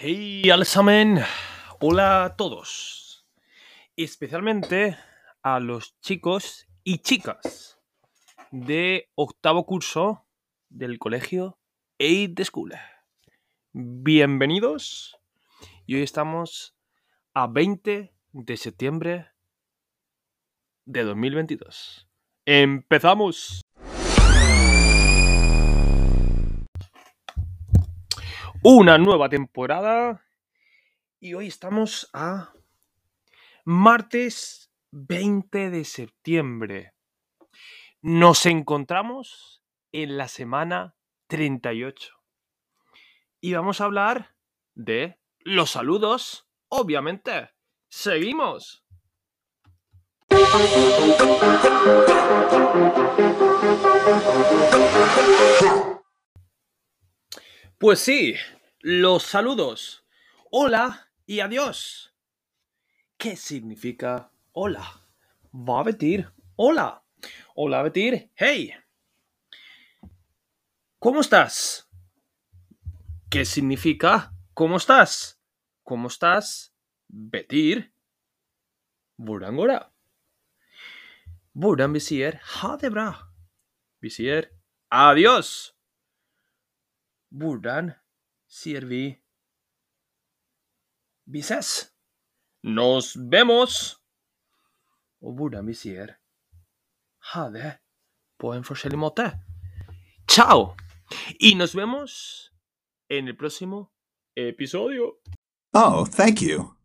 Hei alle sammen. Hola a todos. Especialmente a los chicos y chicas de octavo curso del colegio Eid de School. Bienvenidos. Y hoy estamos a 20 de septiembre de 2022. ¡Empezamos! Una nueva temporada. Y hoy estamos a martes 20 de septiembre. Nos encontramos en la semana 38. Y vamos a hablar de los saludos, obviamente. Seguimos. Pues sí, los saludos. Hola y adiós. ¿Qué significa hola? Va a decir hola. Hola a decir hey. ¿Cómo estás? ¿Qué significa cómo estás? ¿Cómo estás? Betir. Hvordan går det? Hvordan vi sier ha bra. Vi sier adios. Sier vi vi ses? Nos vemos. Og hvordan vi sier ha det på en forskjellig måte. Chao. Y nos vemos en el próximo episodio. Oh, thank you.